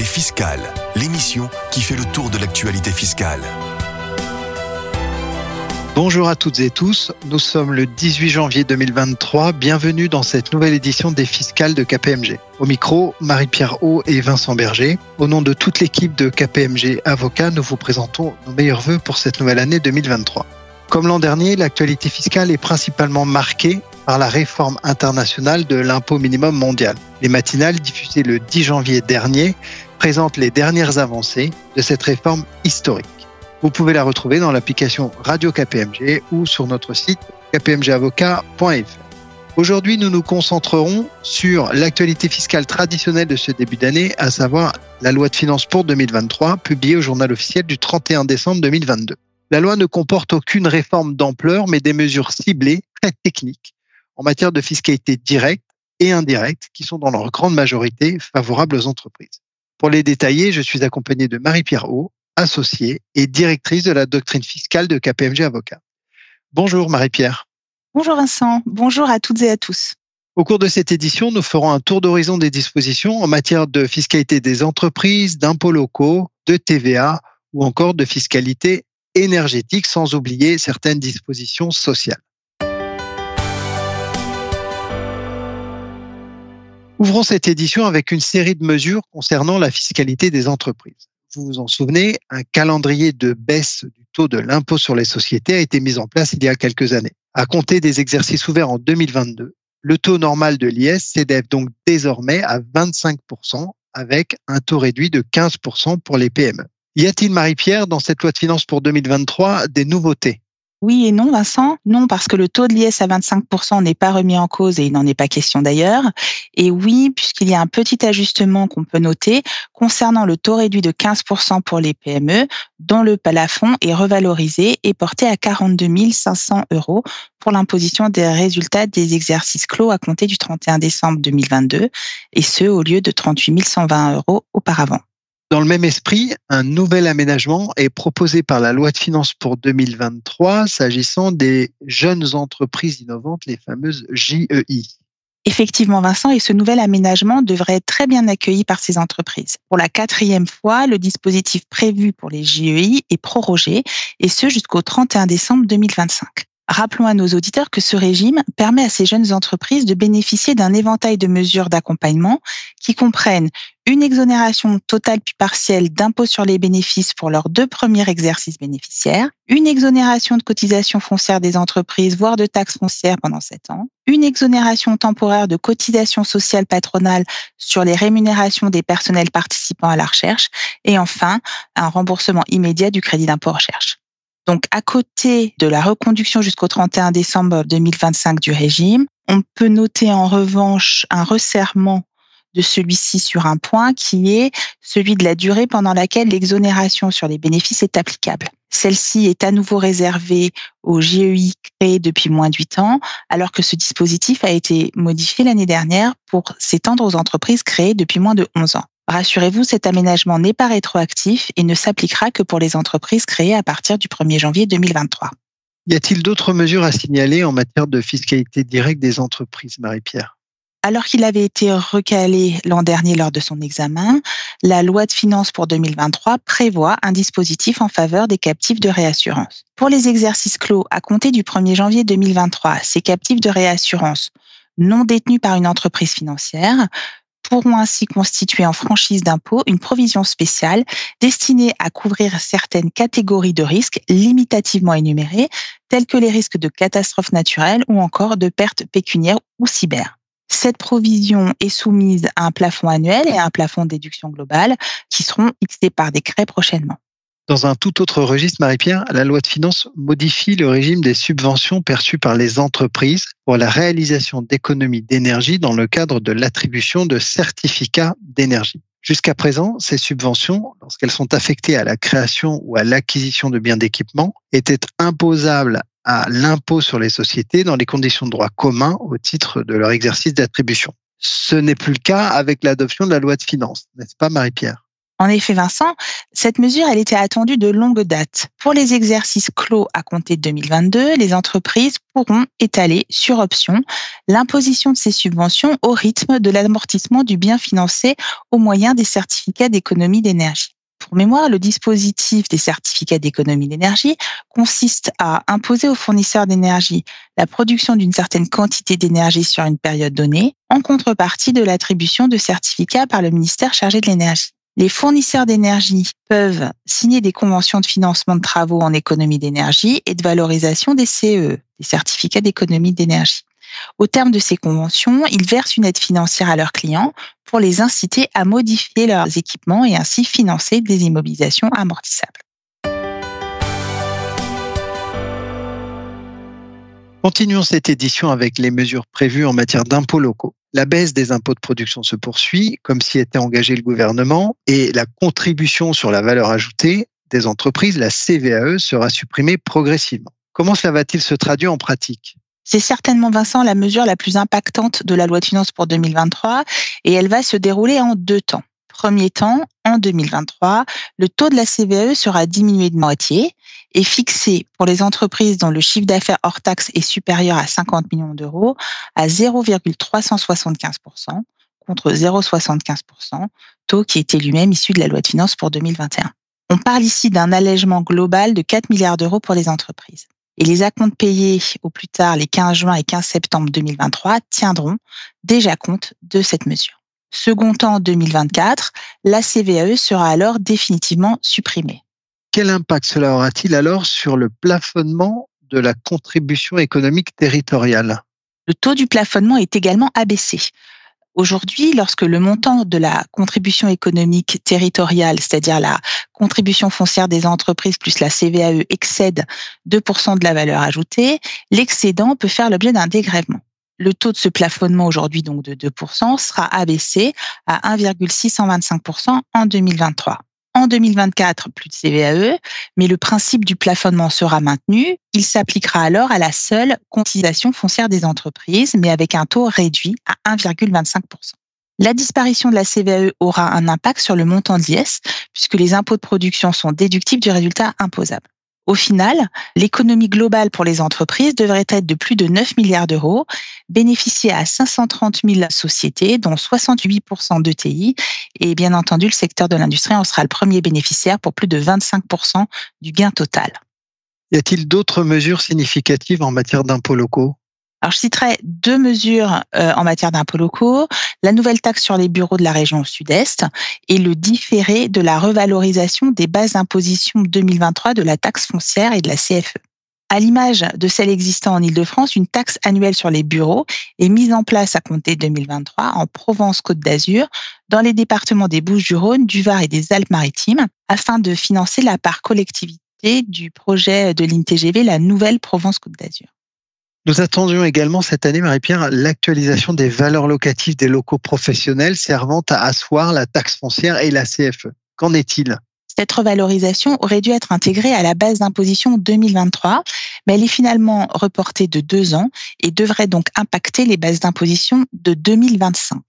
Les Fiscales, l'émission qui fait le tour de l'actualité fiscale. Bonjour à toutes et tous, nous sommes le 18 janvier 2023, bienvenue dans cette nouvelle édition des Fiscales de KPMG. Au micro, Marie-Pierre Haut et Vincent Berger. Au nom de toute l'équipe de KPMG Avocats, nous vous présentons nos meilleurs voeux pour cette nouvelle année 2023. Comme l'an dernier, l'actualité fiscale est principalement marquée par la réforme internationale de l'impôt minimum mondial. Les matinales diffusées le 10 janvier dernier présentent les dernières avancées de cette réforme historique. Vous pouvez la retrouver dans l'application Radio KPMG ou sur notre site kpmgavocat.fr. Aujourd'hui, nous nous concentrerons sur l'actualité fiscale traditionnelle de ce début d'année, à savoir la loi de finances pour 2023, publiée au journal officiel du 31 décembre 2022. La loi ne comporte aucune réforme d'ampleur, mais des mesures ciblées, très techniques, en matière de fiscalité directe et indirecte, qui sont dans leur grande majorité favorables aux entreprises. Pour les détailler, je suis accompagné de Marie-Pierre Haut, associée et directrice de la doctrine fiscale de KPMG Avocat. Bonjour Marie-Pierre. Bonjour Vincent, bonjour à toutes et à tous. Au cours de cette édition, nous ferons un tour d'horizon des dispositions en matière de fiscalité des entreprises, d'impôts locaux, de TVA ou encore de fiscalité énergétique, sans oublier certaines dispositions sociales. Ouvrons cette édition avec une série de mesures concernant la fiscalité des entreprises. Vous vous en souvenez, un calendrier de baisse du taux de l'impôt sur les sociétés a été mis en place il y a quelques années. À compter des exercices ouverts en 2022, le taux normal de l'IS s'élève donc désormais à 25% avec un taux réduit de 15% pour les PME. Y a-t-il, Marie-Pierre, dans cette loi de finances pour 2023, des nouveautés? Oui et non, Vincent. Non, parce que le taux de l'IS à 25% n'est pas remis en cause et il n'en est pas question d'ailleurs. Et oui, puisqu'il y a un petit ajustement qu'on peut noter concernant le taux réduit de 15% pour les PME, dont le plafond est revalorisé et porté à 42 500 euros pour l'imposition des résultats des exercices clos à compter du 31 décembre 2022, et ce, au lieu de 38 120 euros auparavant. Dans le même esprit, un nouvel aménagement est proposé par la loi de finances pour 2023 s'agissant des jeunes entreprises innovantes, les fameuses JEI. Effectivement, Vincent, et ce nouvel aménagement devrait être très bien accueilli par ces entreprises. Pour la quatrième fois, le dispositif prévu pour les JEI est prorogé, et ce jusqu'au 31 décembre 2025. Rappelons à nos auditeurs que ce régime permet à ces jeunes entreprises de bénéficier d'un éventail de mesures d'accompagnement qui comprennent une exonération totale puis partielle d'impôt sur les bénéfices pour leurs deux premiers exercices bénéficiaires, une exonération de cotisation foncière des entreprises, voire de taxes foncières pendant sept ans, une exonération temporaire de cotisation sociale patronale sur les rémunérations des personnels participant à la recherche, et enfin, un remboursement immédiat du crédit d'impôt recherche. Donc, à côté de la reconduction jusqu'au 31 décembre 2025 du régime, on peut noter en revanche un resserrement de celui-ci sur un point qui est celui de la durée pendant laquelle l'exonération sur les bénéfices est applicable. Celle-ci est à nouveau réservée aux GEI créés depuis moins de 8 ans, alors que ce dispositif a été modifié l'année dernière pour s'étendre aux entreprises créées depuis moins de 11 ans. Rassurez-vous, cet aménagement n'est pas rétroactif et ne s'appliquera que pour les entreprises créées à partir du 1er janvier 2023. Y a-t-il d'autres mesures à signaler en matière de fiscalité directe des entreprises, Marie-Pierre? Alors qu'il avait été recalé l'an dernier lors de son examen, la loi de finances pour 2023 prévoit un dispositif en faveur des captifs de réassurance. Pour les exercices clos à compter du 1er janvier 2023, ces captifs de réassurance non détenus par une entreprise financière pourront ainsi constituer en franchise d'impôt une provision spéciale destinée à couvrir certaines catégories de risques limitativement énumérés, tels que les risques de catastrophes naturelles ou encore de pertes pécuniaires ou cyber. Cette provision est soumise à un plafond annuel et à un plafond de déduction globale qui seront fixés par décret prochainement. Dans un tout autre registre, Marie-Pierre, la loi de finances modifie le régime des subventions perçues par les entreprises pour la réalisation d'économies d'énergie dans le cadre de l'attribution de certificats d'énergie. Jusqu'à présent, ces subventions, lorsqu'elles sont affectées à la création ou à l'acquisition de biens d'équipement, étaient imposables à l'impôt sur les sociétés dans les conditions de droit commun au titre de leur exercice d'attribution. Ce n'est plus le cas avec l'adoption de la loi de finances, n'est-ce pas Marie-Pierre? En effet, Vincent, cette mesure, elle était attendue de longue date. Pour les exercices clos à compter de 2022, les entreprises pourront étaler sur option l'imposition de ces subventions au rythme de l'amortissement du bien financé au moyen des certificats d'économie d'énergie. Pour mémoire, le dispositif des certificats d'économie d'énergie consiste à imposer aux fournisseurs d'énergie la production d'une certaine quantité d'énergie sur une période donnée en contrepartie de l'attribution de certificats par le ministère chargé de l'énergie. Les fournisseurs d'énergie peuvent signer des conventions de financement de travaux en économie d'énergie et de valorisation des CE, des certificats d'économie d'énergie. Au terme de ces conventions, ils versent une aide financière à leurs clients pour les inciter à modifier leurs équipements et ainsi financer des immobilisations amortissables. Continuons cette édition avec les mesures prévues en matière d'impôts locaux. La baisse des impôts de production se poursuit, comme s'y était engagé le gouvernement, et la contribution sur la valeur ajoutée des entreprises, la CVAE, sera supprimée progressivement. Comment cela va-t-il se traduire en pratique? C'est certainement, Vincent, la mesure la plus impactante de la loi de finances pour 2023 et elle va se dérouler en deux temps. Premier temps, en 2023, le taux de la CVAE sera diminué de moitié et fixé pour les entreprises dont le chiffre d'affaires hors taxe est supérieur à 50 millions d'euros à 0,375% contre 0,75%, taux qui était lui-même issu de la loi de finances pour 2021. On parle ici d'un allègement global de 4 milliards d'euros pour les entreprises et les acomptes payés au plus tard les 15 juin et 15 septembre 2023 tiendront déjà compte de cette mesure. Second temps 2024, la CVAE sera alors définitivement supprimée. Quel impact cela aura-t-il alors sur le plafonnement de la contribution économique territoriale? Le taux du plafonnement est également abaissé. Aujourd'hui, lorsque le montant de la contribution économique territoriale, c'est-à-dire la contribution foncière des entreprises plus la CVAE excède 2% de la valeur ajoutée, l'excédent peut faire l'objet d'un dégrèvement. Le taux de ce plafonnement aujourd'hui donc de 2% sera abaissé à 1,625% en 2023 en 2024 plus de CVAE, mais le principe du plafonnement sera maintenu. Il s'appliquera alors à la seule cotisation foncière des entreprises, mais avec un taux réduit à 1,25%. La disparition de la CVAE aura un impact sur le montant de l'IS, puisque les impôts de production sont déductibles du résultat imposable. Au final, l'économie globale pour les entreprises devrait être de plus de 9 milliards d'euros, bénéficier à 530 000 sociétés, dont 68% d'ETI. Et bien entendu, le secteur de l'industrie en sera le premier bénéficiaire pour plus de 25% du gain total. Y a-t-il d'autres mesures significatives en matière d'impôts locaux? Alors, je citerai deux mesures euh, en matière d'impôts locaux, la nouvelle taxe sur les bureaux de la région sud-est et le différé de la revalorisation des bases d'imposition 2023 de la taxe foncière et de la CFE. À l'image de celle existant en Ile-de-France, une taxe annuelle sur les bureaux est mise en place à compter 2023 en Provence-Côte d'Azur, dans les départements des Bouches-du-Rhône, du Var et des Alpes-Maritimes, afin de financer la part collectivité du projet de l'INTGV, la nouvelle Provence-Côte d'Azur. Nous attendions également cette année, Marie-Pierre, l'actualisation des valeurs locatives des locaux professionnels servant à asseoir la taxe foncière et la CFE. Qu'en est-il? Cette revalorisation aurait dû être intégrée à la base d'imposition 2023, mais elle est finalement reportée de deux ans et devrait donc impacter les bases d'imposition de 2025.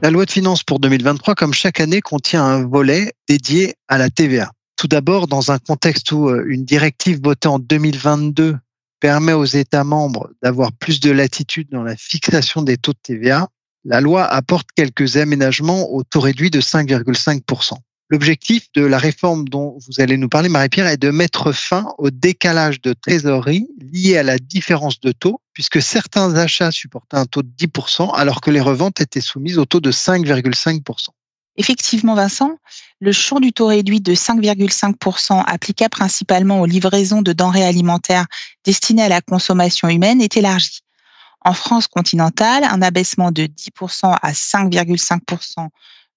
La loi de finances pour 2023, comme chaque année, contient un volet dédié à la TVA. Tout d'abord, dans un contexte où euh, une directive votée en 2022 permet aux États membres d'avoir plus de latitude dans la fixation des taux de TVA, la loi apporte quelques aménagements au taux réduit de 5,5%. L'objectif de la réforme dont vous allez nous parler, Marie-Pierre, est de mettre fin au décalage de trésorerie lié à la différence de taux, puisque certains achats supportaient un taux de 10%, alors que les reventes étaient soumises au taux de 5,5%. Effectivement, Vincent, le champ du taux réduit de 5,5% applicable principalement aux livraisons de denrées alimentaires destinées à la consommation humaine est élargi. En France continentale, un abaissement de 10% à 5,5%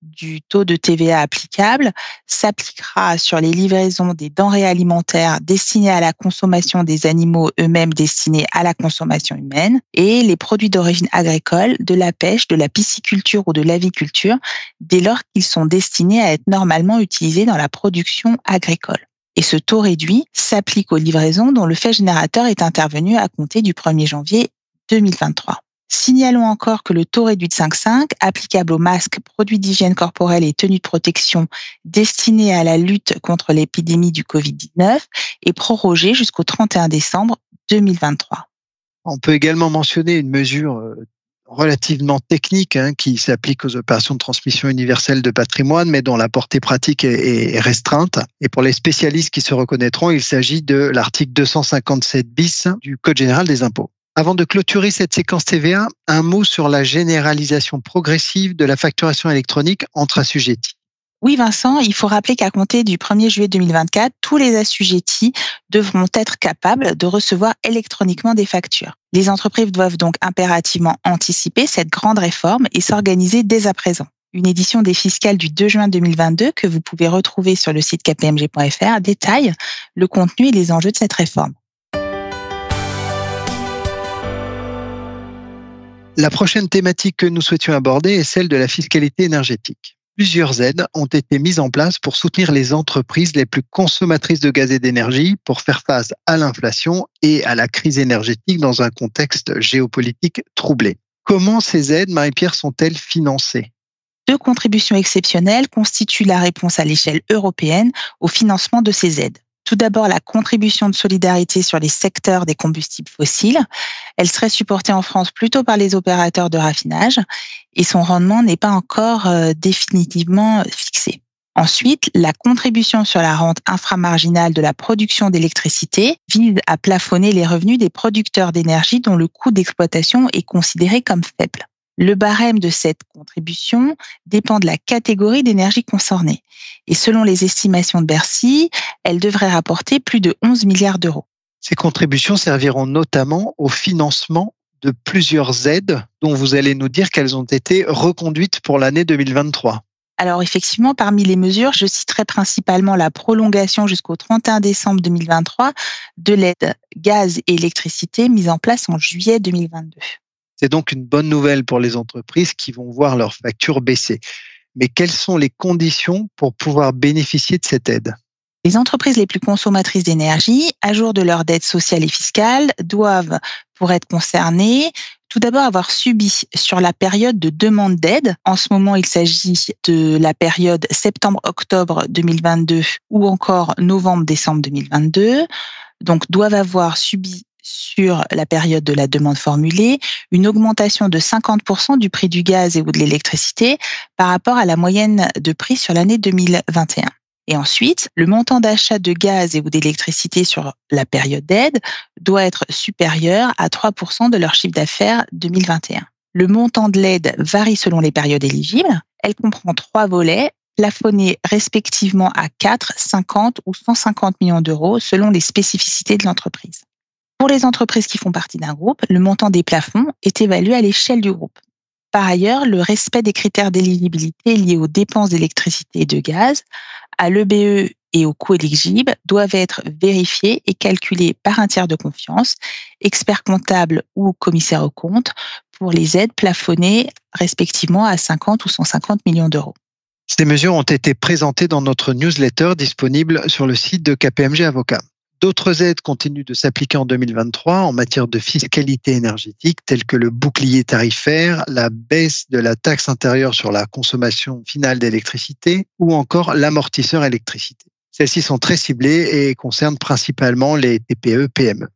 du taux de TVA applicable s'appliquera sur les livraisons des denrées alimentaires destinées à la consommation des animaux eux-mêmes destinés à la consommation humaine et les produits d'origine agricole, de la pêche, de la pisciculture ou de l'aviculture dès lors qu'ils sont destinés à être normalement utilisés dans la production agricole. Et ce taux réduit s'applique aux livraisons dont le fait générateur est intervenu à compter du 1er janvier 2023. Signalons encore que le taux réduit de 5,5 applicable aux masques, produits d'hygiène corporelle et tenues de protection destinés à la lutte contre l'épidémie du Covid-19 est prorogé jusqu'au 31 décembre 2023. On peut également mentionner une mesure euh, relativement technique hein, qui s'applique aux opérations de transmission universelle de patrimoine, mais dont la portée pratique est, restreinte. Et pour les spécialistes qui se reconnaîtront, il s'agit de l'article 257 bis du Code général des impôts. Avant de clôturer cette séquence TVA, un mot sur la généralisation progressive de la facturation électronique entre assujettis. Oui, Vincent, il faut rappeler qu'à compter du 1er juillet 2024, tous les assujettis devront être capables de recevoir électroniquement des factures. Les entreprises doivent donc impérativement anticiper cette grande réforme et s'organiser dès à présent. Une édition des fiscales du 2 juin 2022 que vous pouvez retrouver sur le site kpmg.fr détaille le contenu et les enjeux de cette réforme. La prochaine thématique que nous souhaitions aborder est celle de la fiscalité énergétique. Plusieurs aides ont été mises en place pour soutenir les entreprises les plus consommatrices de gaz et d'énergie pour faire face à l'inflation et à la crise énergétique dans un contexte géopolitique troublé. Comment ces aides, Marie-Pierre, sont-elles financées? Deux contributions exceptionnelles constituent la réponse à l'échelle européenne au financement de ces aides. Tout d'abord, la contribution de solidarité sur les secteurs des combustibles fossiles. Elle serait supportée en France plutôt par les opérateurs de raffinage et son rendement n'est pas encore euh, définitivement fixé. Ensuite, la contribution sur la rente inframarginale de la production d'électricité vise à plafonner les revenus des producteurs d'énergie dont le coût d'exploitation est considéré comme faible. Le barème de cette contribution dépend de la catégorie d'énergie concernée. Et selon les estimations de Bercy, elle devrait rapporter plus de 11 milliards d'euros. Ces contributions serviront notamment au financement de plusieurs aides dont vous allez nous dire qu'elles ont été reconduites pour l'année 2023. Alors effectivement, parmi les mesures, je citerai principalement la prolongation jusqu'au 31 décembre 2023 de l'aide gaz et électricité mise en place en juillet 2022. C'est donc une bonne nouvelle pour les entreprises qui vont voir leurs factures baisser. Mais quelles sont les conditions pour pouvoir bénéficier de cette aide? Les entreprises les plus consommatrices d'énergie, à jour de leur dette sociale et fiscale, doivent, pour être concernées, tout d'abord avoir subi sur la période de demande d'aide, en ce moment il s'agit de la période septembre-octobre 2022 ou encore novembre-décembre 2022, donc doivent avoir subi sur la période de la demande formulée, une augmentation de 50% du prix du gaz et ou de l'électricité par rapport à la moyenne de prix sur l'année 2021. Et ensuite, le montant d'achat de gaz et ou d'électricité sur la période d'aide doit être supérieur à 3% de leur chiffre d'affaires 2021. Le montant de l'aide varie selon les périodes éligibles. Elle comprend trois volets plafonnés respectivement à 4, 50 ou 150 millions d'euros selon les spécificités de l'entreprise. Pour les entreprises qui font partie d'un groupe, le montant des plafonds est évalué à l'échelle du groupe. Par ailleurs, le respect des critères d'éligibilité liés aux dépenses d'électricité et de gaz, à l'EBE et aux coûts éligibles doivent être vérifiés et calculés par un tiers de confiance, expert comptable ou commissaire aux comptes, pour les aides plafonnées respectivement à 50 ou 150 millions d'euros. Ces mesures ont été présentées dans notre newsletter disponible sur le site de KPMG Avocat. D'autres aides continuent de s'appliquer en 2023 en matière de fiscalité énergétique, telles que le bouclier tarifaire, la baisse de la taxe intérieure sur la consommation finale d'électricité ou encore l'amortisseur électricité. Celles-ci sont très ciblées et concernent principalement les TPE-PME.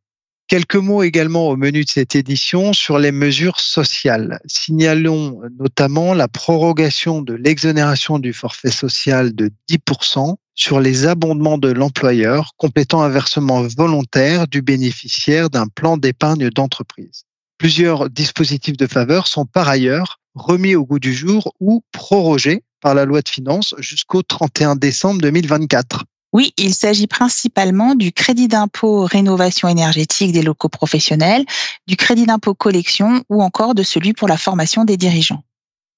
Quelques mots également au menu de cette édition sur les mesures sociales. Signalons notamment la prorogation de l'exonération du forfait social de 10% sur les abondements de l'employeur, complétant un versement volontaire du bénéficiaire d'un plan d'épargne d'entreprise. Plusieurs dispositifs de faveur sont par ailleurs remis au goût du jour ou prorogés par la loi de finances jusqu'au 31 décembre 2024. Oui, il s'agit principalement du crédit d'impôt rénovation énergétique des locaux professionnels, du crédit d'impôt collection ou encore de celui pour la formation des dirigeants.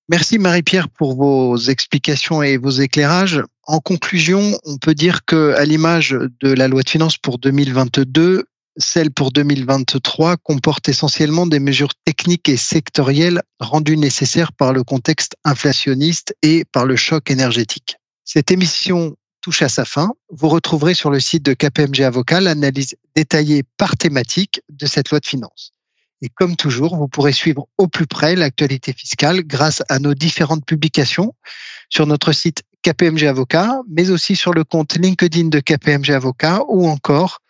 Merci Marie-Pierre pour vos explications et vos éclairages. En conclusion, on peut dire que, à l'image de la loi de finances pour 2022, celle pour 2023 comporte essentiellement des mesures techniques et sectorielles rendues nécessaires par le contexte inflationniste et par le choc énergétique. Cette émission touche à sa fin. Vous retrouverez sur le site de KPMG Avocat l'analyse détaillée par thématique de cette loi de finances. Et comme toujours, vous pourrez suivre au plus près l'actualité fiscale grâce à nos différentes publications sur notre site KPMG Avocat, mais aussi sur le compte LinkedIn de KPMG Avocat ou encore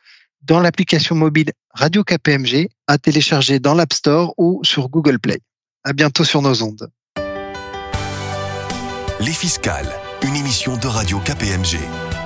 dans l'application mobile Radio KPMG à télécharger dans l'App Store ou sur Google Play. À bientôt sur nos ondes. Les Fiscales, une émission de Radio KPMG.